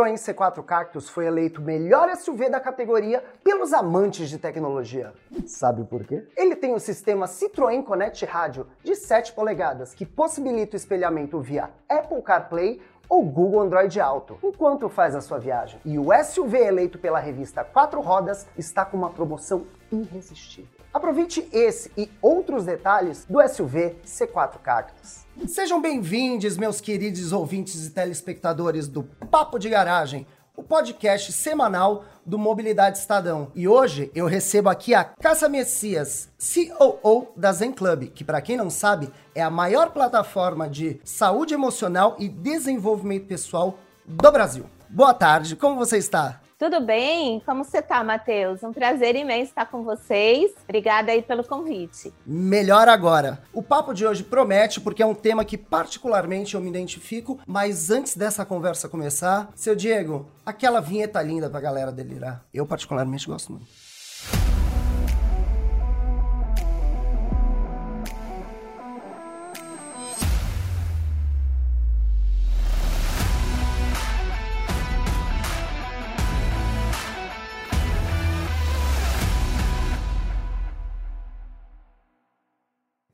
Citroën C4 Cactus foi eleito melhor SUV da categoria pelos amantes de tecnologia. Sabe por quê? Ele tem o sistema Citroën Connect Rádio de 7 polegadas, que possibilita o espelhamento via Apple CarPlay ou Google Android Auto, enquanto faz a sua viagem. E o SUV eleito pela revista Quatro Rodas está com uma promoção irresistível. Aproveite esse e outros detalhes do SUV C4 Cactus. Sejam bem-vindos, meus queridos ouvintes e telespectadores do Papo de Garagem, o podcast semanal do Mobilidade Estadão. E hoje eu recebo aqui a Cássia Messias, COO da Zen Club, que para quem não sabe é a maior plataforma de saúde emocional e desenvolvimento pessoal do Brasil. Boa tarde, como você está? Tudo bem? Como você tá, Matheus? Um prazer imenso estar com vocês. Obrigada aí pelo convite. Melhor agora. O papo de hoje promete porque é um tema que particularmente eu me identifico, mas antes dessa conversa começar, seu Diego, aquela vinheta linda pra galera delirar. Eu particularmente gosto muito.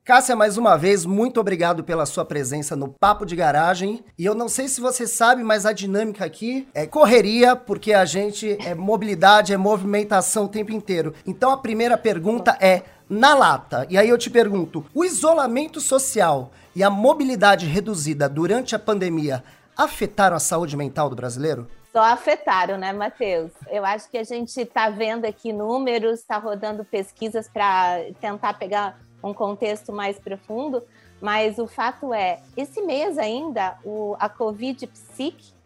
Cássia, mais uma vez, muito obrigado pela sua presença no Papo de Garagem. E eu não sei se você sabe, mas a dinâmica aqui é correria, porque a gente é mobilidade, é movimentação o tempo inteiro. Então a primeira pergunta é na lata. E aí eu te pergunto: o isolamento social e a mobilidade reduzida durante a pandemia afetaram a saúde mental do brasileiro? Só afetaram, né, Matheus? Eu acho que a gente está vendo aqui números, está rodando pesquisas para tentar pegar um contexto mais profundo, mas o fato é, esse mês ainda, o, a Covid Psic,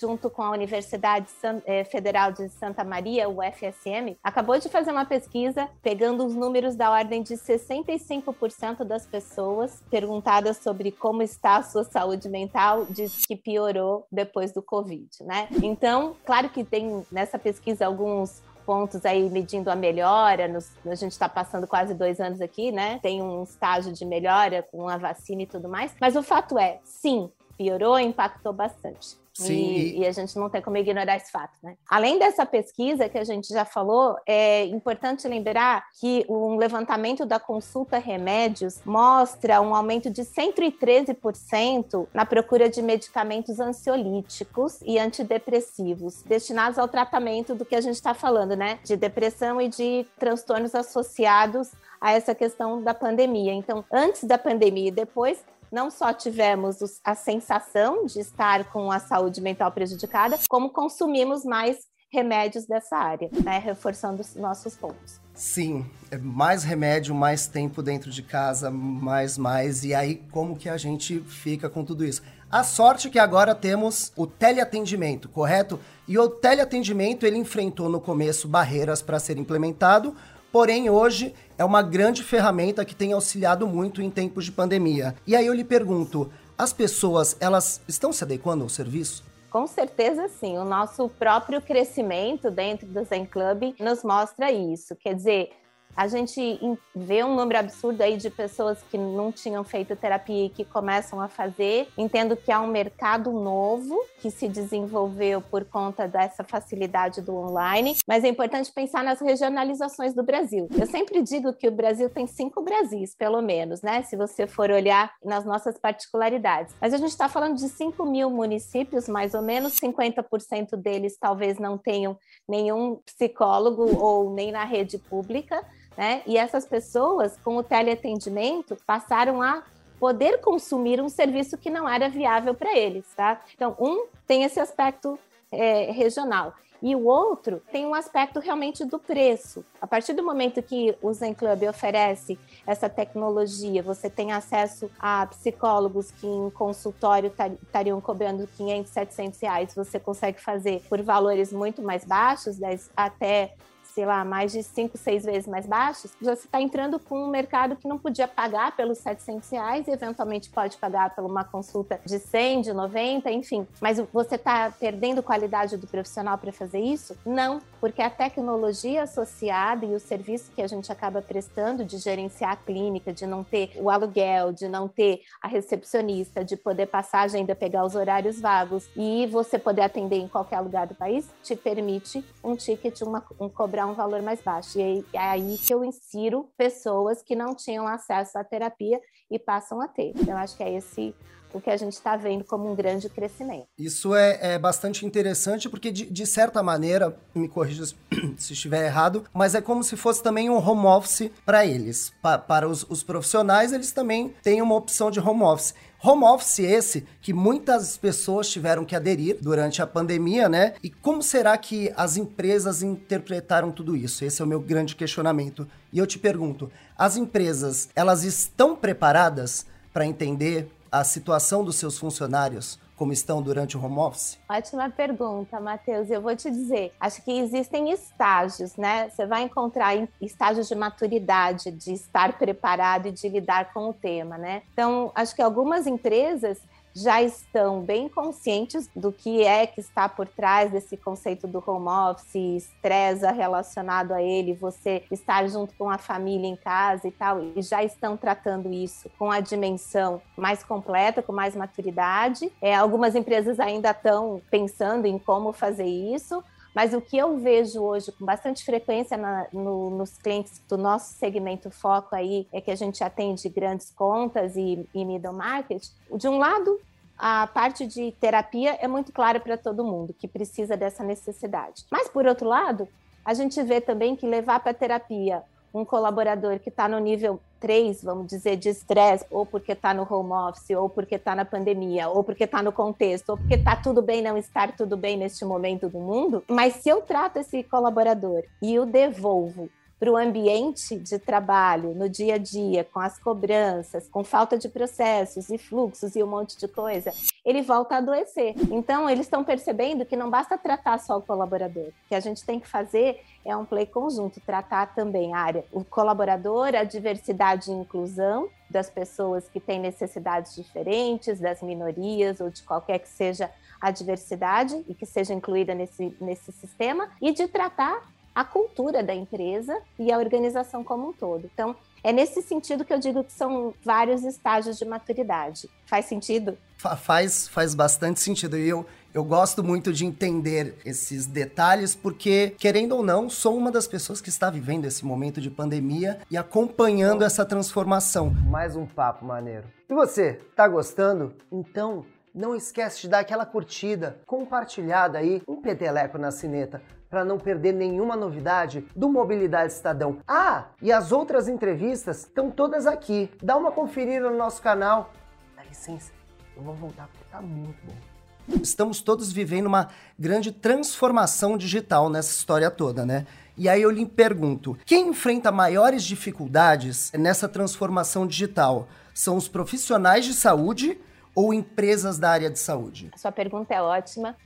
junto com a Universidade eh, Federal de Santa Maria, o FSM, acabou de fazer uma pesquisa pegando os números da ordem de 65% das pessoas perguntadas sobre como está a sua saúde mental, diz que piorou depois do Covid, né? Então, claro que tem nessa pesquisa alguns pontos aí medindo a melhora. Nos, a gente está passando quase dois anos aqui, né? Tem um estágio de melhora com a vacina e tudo mais. Mas o fato é, sim, piorou, impactou bastante. Sim. E, e, a gente não tem como ignorar esse fato, né? Além dessa pesquisa que a gente já falou, é importante lembrar que um levantamento da consulta remédios mostra um aumento de 113% na procura de medicamentos ansiolíticos e antidepressivos destinados ao tratamento do que a gente está falando, né? De depressão e de transtornos associados a essa questão da pandemia. Então, antes da pandemia e depois, não só tivemos a sensação de estar com a saúde mental prejudicada, como consumimos mais remédios dessa área, né? reforçando os nossos pontos. Sim, é mais remédio, mais tempo dentro de casa, mais, mais, e aí como que a gente fica com tudo isso? A sorte é que agora temos o teleatendimento, correto? E o teleatendimento ele enfrentou no começo barreiras para ser implementado, porém hoje é uma grande ferramenta que tem auxiliado muito em tempos de pandemia. E aí eu lhe pergunto, as pessoas, elas estão se adequando ao serviço? Com certeza sim. O nosso próprio crescimento dentro do Zen Club nos mostra isso. Quer dizer, a gente vê um número absurdo aí de pessoas que não tinham feito terapia e que começam a fazer. Entendo que há um mercado novo que se desenvolveu por conta dessa facilidade do online, mas é importante pensar nas regionalizações do Brasil. Eu sempre digo que o Brasil tem cinco Brasis, pelo menos, né? Se você for olhar nas nossas particularidades. Mas a gente está falando de 5 mil municípios, mais ou menos, 50% deles talvez não tenham nenhum psicólogo ou nem na rede pública. Né? E essas pessoas, com o teleatendimento, passaram a poder consumir um serviço que não era viável para eles, tá? Então, um tem esse aspecto é, regional. E o outro tem um aspecto realmente do preço. A partir do momento que o Zen Club oferece essa tecnologia, você tem acesso a psicólogos que em consultório estariam cobrando 500, 700 reais, você consegue fazer por valores muito mais baixos, até sei lá, mais de 5, 6 vezes mais baixos, você está entrando com um mercado que não podia pagar pelos 700 reais e eventualmente pode pagar por uma consulta de 100, de 90, enfim. Mas você está perdendo qualidade do profissional para fazer isso? Não, porque a tecnologia associada e o serviço que a gente acaba prestando de gerenciar a clínica, de não ter o aluguel, de não ter a recepcionista, de poder passar a agenda, pegar os horários vagos e você poder atender em qualquer lugar do país, te permite um ticket, uma, um, cobrar um valor mais baixo. E é aí que eu insiro pessoas que não tinham acesso à terapia e passam a ter. Eu acho que é esse o que a gente está vendo como um grande crescimento. Isso é, é bastante interessante porque, de, de, certa maneira, me corrija se estiver errado, mas é como se fosse também um home office para eles. Pa, para os, os profissionais, eles também têm uma opção de home office. Home office esse que muitas pessoas tiveram que aderir durante a pandemia, né? E como será que as empresas interpretaram tudo isso? Esse é o meu grande questionamento. E eu te pergunto, as empresas, elas estão preparadas para entender a situação dos seus funcionários como estão durante o home office? Ótima pergunta, Matheus. Eu vou te dizer, acho que existem estágios, né? Você vai encontrar estágios de maturidade, de estar preparado e de lidar com o tema, né? Então, acho que algumas empresas já estão bem conscientes do que é que está por trás desse conceito do home office, estressa relacionado a ele, você estar junto com a família em casa e tal, e já estão tratando isso com a dimensão mais completa, com mais maturidade. É, algumas empresas ainda estão pensando em como fazer isso, mas o que eu vejo hoje com bastante frequência na, no, nos clientes do nosso segmento foco aí é que a gente atende grandes contas e, e middle market. De um lado, a parte de terapia é muito clara para todo mundo que precisa dessa necessidade. Mas por outro lado, a gente vê também que levar para terapia um colaborador que está no nível 3, vamos dizer, de estresse, ou porque está no home office, ou porque está na pandemia, ou porque está no contexto, ou porque está tudo bem não estar tudo bem neste momento do mundo. Mas se eu trato esse colaborador e o devolvo para o ambiente de trabalho, no dia a dia, com as cobranças, com falta de processos e fluxos e um monte de coisa, ele volta a adoecer. Então, eles estão percebendo que não basta tratar só o colaborador, o que a gente tem que fazer é um play conjunto, tratar também a área, o colaborador, a diversidade e inclusão das pessoas que têm necessidades diferentes, das minorias ou de qualquer que seja a diversidade e que seja incluída nesse, nesse sistema, e de tratar a cultura da empresa e a organização como um todo. Então, é nesse sentido que eu digo que são vários estágios de maturidade. Faz sentido? Faz, faz bastante sentido. E eu, eu gosto muito de entender esses detalhes, porque, querendo ou não, sou uma das pessoas que está vivendo esse momento de pandemia e acompanhando essa transformação. Mais um papo maneiro. E você, tá gostando? Então, não esquece de dar aquela curtida, compartilhada aí, um peteleco na cineta para não perder nenhuma novidade do Mobilidade Estadão. Ah, e as outras entrevistas estão todas aqui. Dá uma conferida no nosso canal. Dá licença, eu vou voltar porque tá muito bom. Estamos todos vivendo uma grande transformação digital nessa história toda, né? E aí eu lhe pergunto: quem enfrenta maiores dificuldades nessa transformação digital? São os profissionais de saúde ou empresas da área de saúde? A sua pergunta é ótima.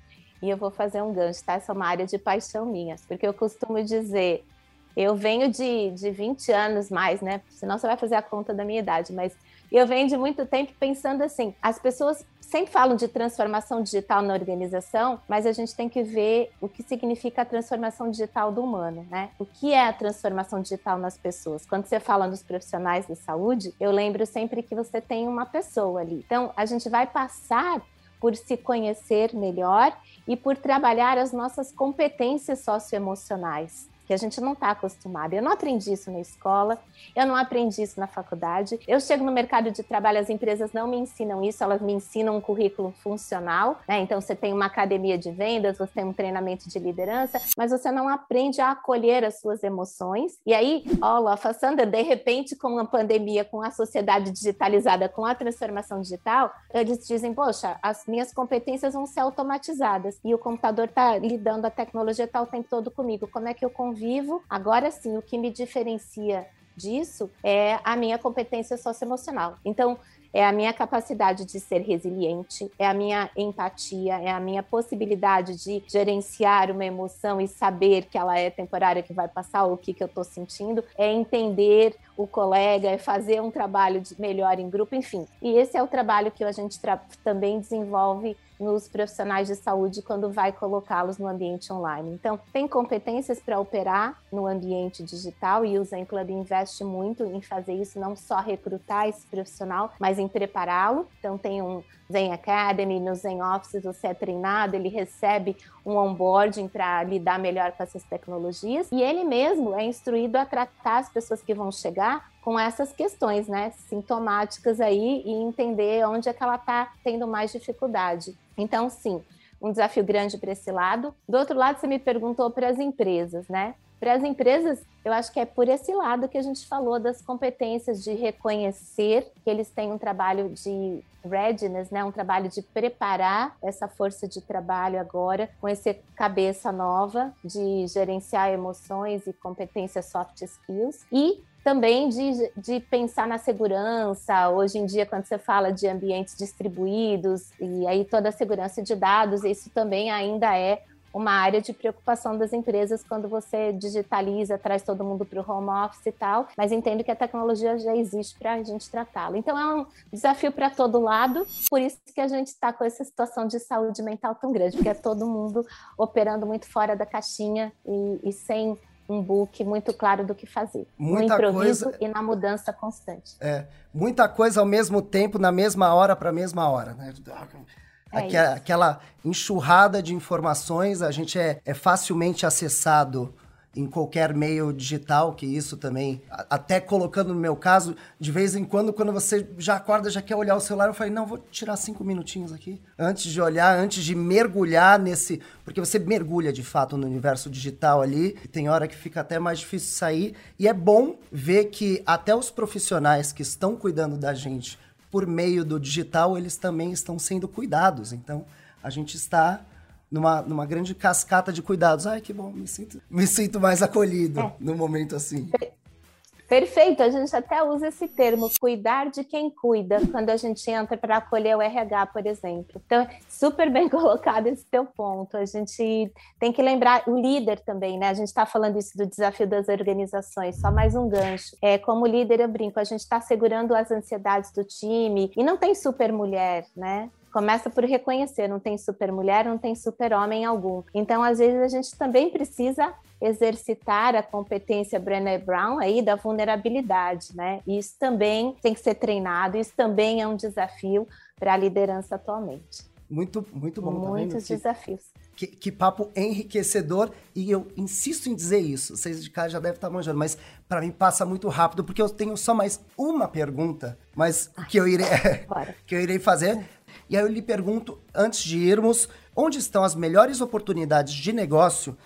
E eu vou fazer um gancho, tá? Essa é uma área de paixão minha, porque eu costumo dizer, eu venho de, de 20 anos mais, né? Senão você vai fazer a conta da minha idade, mas eu venho de muito tempo pensando assim: as pessoas sempre falam de transformação digital na organização, mas a gente tem que ver o que significa a transformação digital do humano, né? O que é a transformação digital nas pessoas? Quando você fala nos profissionais de saúde, eu lembro sempre que você tem uma pessoa ali. Então, a gente vai passar por se conhecer melhor e por trabalhar as nossas competências socioemocionais que a gente não está acostumado. Eu não aprendi isso na escola, eu não aprendi isso na faculdade. Eu chego no mercado de trabalho, as empresas não me ensinam isso, elas me ensinam um currículo funcional, né? Então você tem uma academia de vendas, você tem um treinamento de liderança, mas você não aprende a acolher as suas emoções. E aí, ó, Sandra, de repente, com a pandemia, com a sociedade digitalizada, com a transformação digital, eles dizem, poxa, as minhas competências vão ser automatizadas e o computador está lidando, a tecnologia está o tempo todo comigo. Como é que eu convivo. Agora sim, o que me diferencia disso é a minha competência socioemocional. Então, é a minha capacidade de ser resiliente, é a minha empatia, é a minha possibilidade de gerenciar uma emoção e saber que ela é temporária, que vai passar, ou o que, que eu estou sentindo, é entender o colega, é fazer um trabalho melhor em grupo, enfim. E esse é o trabalho que a gente também desenvolve nos profissionais de saúde quando vai colocá-los no ambiente online. Então, tem competências para operar no ambiente digital e o Zen Club investe muito em fazer isso, não só recrutar esse profissional, mas em prepará-lo. Então, tem um Zen Academy, no Zen Office você é treinado, ele recebe um onboarding para lidar melhor com essas tecnologias e ele mesmo é instruído a tratar as pessoas que vão chegar com essas questões, né, sintomáticas aí e entender onde é que ela está tendo mais dificuldade. Então, sim, um desafio grande para esse lado. Do outro lado, você me perguntou para as empresas, né? Para as empresas, eu acho que é por esse lado que a gente falou das competências de reconhecer que eles têm um trabalho de readiness, né, um trabalho de preparar essa força de trabalho agora com essa cabeça nova de gerenciar emoções e competências soft skills e também de, de pensar na segurança. Hoje em dia, quando você fala de ambientes distribuídos e aí toda a segurança de dados, isso também ainda é uma área de preocupação das empresas quando você digitaliza, traz todo mundo para o home office e tal, mas entendo que a tecnologia já existe para a gente tratá-la. Então é um desafio para todo lado, por isso que a gente está com essa situação de saúde mental tão grande, porque é todo mundo operando muito fora da caixinha e, e sem um book muito claro do que fazer. Muita no improviso coisa, e na mudança constante. É, muita coisa ao mesmo tempo, na mesma hora para a mesma hora, né? É aquela, aquela, enxurrada de informações, a gente é, é facilmente acessado em qualquer meio digital, que isso também, até colocando no meu caso, de vez em quando, quando você já acorda, já quer olhar o celular, eu falei, não, vou tirar cinco minutinhos aqui, antes de olhar, antes de mergulhar nesse, porque você mergulha de fato no universo digital ali, tem hora que fica até mais difícil sair, e é bom ver que até os profissionais que estão cuidando da gente por meio do digital, eles também estão sendo cuidados, então a gente está numa, numa grande cascata de cuidados. Ai, que bom, me sinto, me sinto mais acolhido é. no momento assim. Perfeito, a gente até usa esse termo, cuidar de quem cuida, quando a gente entra para acolher o RH, por exemplo. Então, super bem colocado esse teu ponto. A gente tem que lembrar o líder também, né? A gente está falando isso do desafio das organizações, só mais um gancho. É, como líder, eu brinco, a gente está segurando as ansiedades do time e não tem super mulher, né? começa por reconhecer, não tem super mulher, não tem super homem algum. Então, às vezes, a gente também precisa exercitar a competência Brené Brown aí da vulnerabilidade, né? Isso também tem que ser treinado, isso também é um desafio para a liderança atualmente. Muito, muito bom. Tá Muitos tá desafios. Que, que, papo enriquecedor e eu insisto em dizer isso. Vocês de casa já devem estar manjando, mas para mim passa muito rápido porque eu tenho só mais uma pergunta, mas que eu irei que eu irei fazer e aí eu lhe pergunto, antes de irmos, onde estão as melhores oportunidades de negócio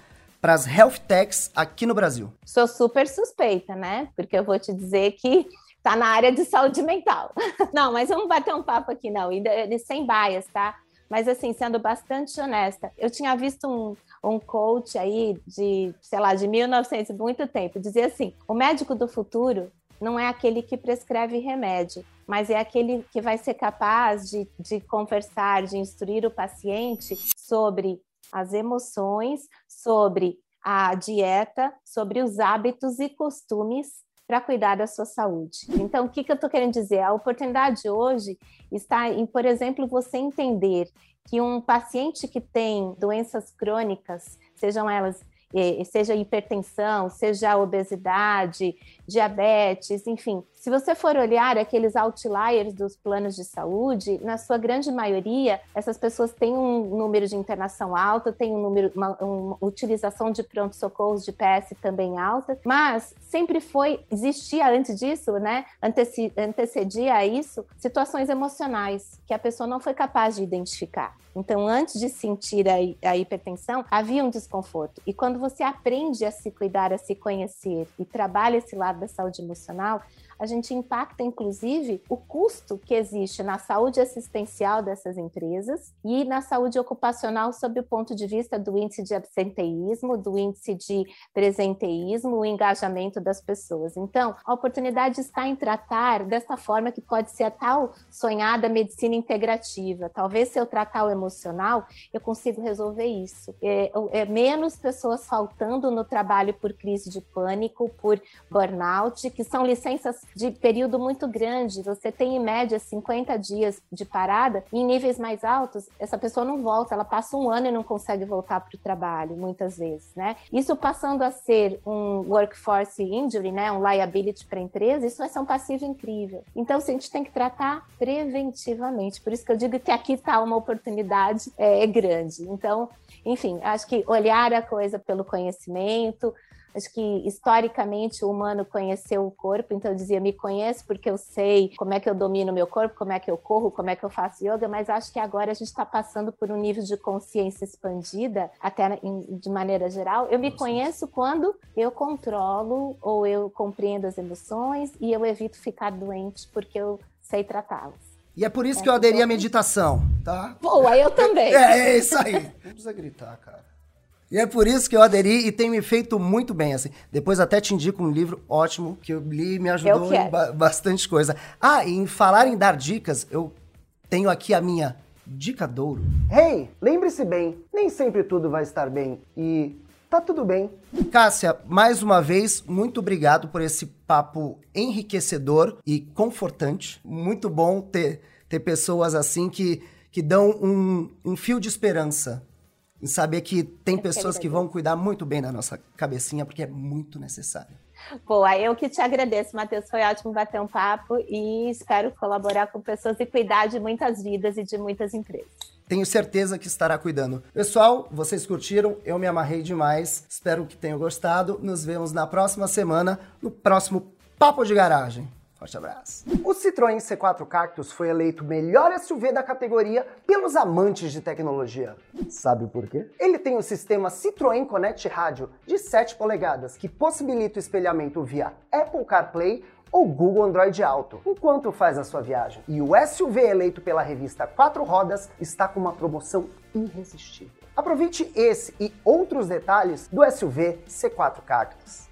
para as health techs aqui no Brasil? Sou super suspeita, né? Porque eu vou te dizer que tá na área de saúde mental. Não, mas vamos bater um papo aqui, não, e sem bias, tá? Mas assim, sendo bastante honesta, eu tinha visto um, um coach aí de, sei lá, de 1900, muito tempo, dizia assim: o médico do futuro não é aquele que prescreve remédio, mas é aquele que vai ser capaz de, de conversar, de instruir o paciente sobre as emoções, sobre a dieta, sobre os hábitos e costumes para cuidar da sua saúde. Então, o que, que eu estou querendo dizer? A oportunidade hoje está em, por exemplo, você entender que um paciente que tem doenças crônicas, sejam elas seja hipertensão, seja obesidade, diabetes, enfim. Se você for olhar aqueles outliers dos planos de saúde, na sua grande maioria, essas pessoas têm um número de internação alto, têm um número, uma, uma utilização de pronto-socorros de PS também alta, mas sempre foi, existia antes disso, né? Anteci, antecedia a isso situações emocionais que a pessoa não foi capaz de identificar. Então, antes de sentir a, a hipertensão, havia um desconforto. E quando você aprende a se cuidar, a se conhecer e trabalha esse lado da saúde emocional, a gente impacta, inclusive, o custo que existe na saúde assistencial dessas empresas e na saúde ocupacional sob o ponto de vista do índice de absenteísmo, do índice de presenteísmo, o engajamento das pessoas. Então, a oportunidade está em tratar dessa forma que pode ser a tal sonhada medicina integrativa. Talvez se eu tratar o emocional, eu consigo resolver isso. É, é menos pessoas faltando no trabalho por crise de pânico, por burnout, que são licenças de período muito grande. Você tem em média 50 dias de parada, em níveis mais altos, essa pessoa não volta, ela passa um ano e não consegue voltar para o trabalho, muitas vezes, né? Isso passando a ser um workforce injury, né, um liability para a empresa, isso vai ser um passivo incrível. Então, a gente tem que tratar preventivamente. Por isso que eu digo que aqui está uma oportunidade é, grande. Então, enfim, acho que olhar a coisa pelo conhecimento, Acho que historicamente o humano conheceu o corpo, então dizia, me conheço porque eu sei como é que eu domino o meu corpo, como é que eu corro, como é que eu faço yoga, mas acho que agora a gente está passando por um nível de consciência expandida, até de maneira geral. Eu me conheço quando eu controlo ou eu compreendo as emoções e eu evito ficar doente porque eu sei tratá-las. E é por isso é que eu aderi à meditação, tá? Boa, eu também. É, é isso aí. Não precisa gritar, cara. E é por isso que eu aderi e tem me feito muito bem, assim. Depois até te indico um livro ótimo que eu li e me ajudou em ba bastante coisa. Ah, e em falar em dar dicas, eu tenho aqui a minha dica douro. Hey, lembre-se bem, nem sempre tudo vai estar bem e tá tudo bem. Cássia, mais uma vez, muito obrigado por esse papo enriquecedor e confortante. Muito bom ter, ter pessoas assim que, que dão um, um fio de esperança em saber que tem pessoas que vão cuidar muito bem da nossa cabecinha, porque é muito necessário. Boa, eu que te agradeço, Matheus. Foi ótimo bater um papo e espero colaborar com pessoas e cuidar de muitas vidas e de muitas empresas. Tenho certeza que estará cuidando. Pessoal, vocês curtiram? Eu me amarrei demais. Espero que tenham gostado. Nos vemos na próxima semana, no próximo Papo de Garagem. Forte abraço. O Citroën C4 Cactus foi eleito melhor SUV da categoria pelos amantes de tecnologia. Sabe por quê? Ele tem o sistema Citroën Connect Rádio de 7 polegadas, que possibilita o espelhamento via Apple CarPlay ou Google Android Auto, enquanto faz a sua viagem. E o SUV eleito pela revista Quatro Rodas está com uma promoção irresistível. Aproveite esse e outros detalhes do SUV C4 Cactus.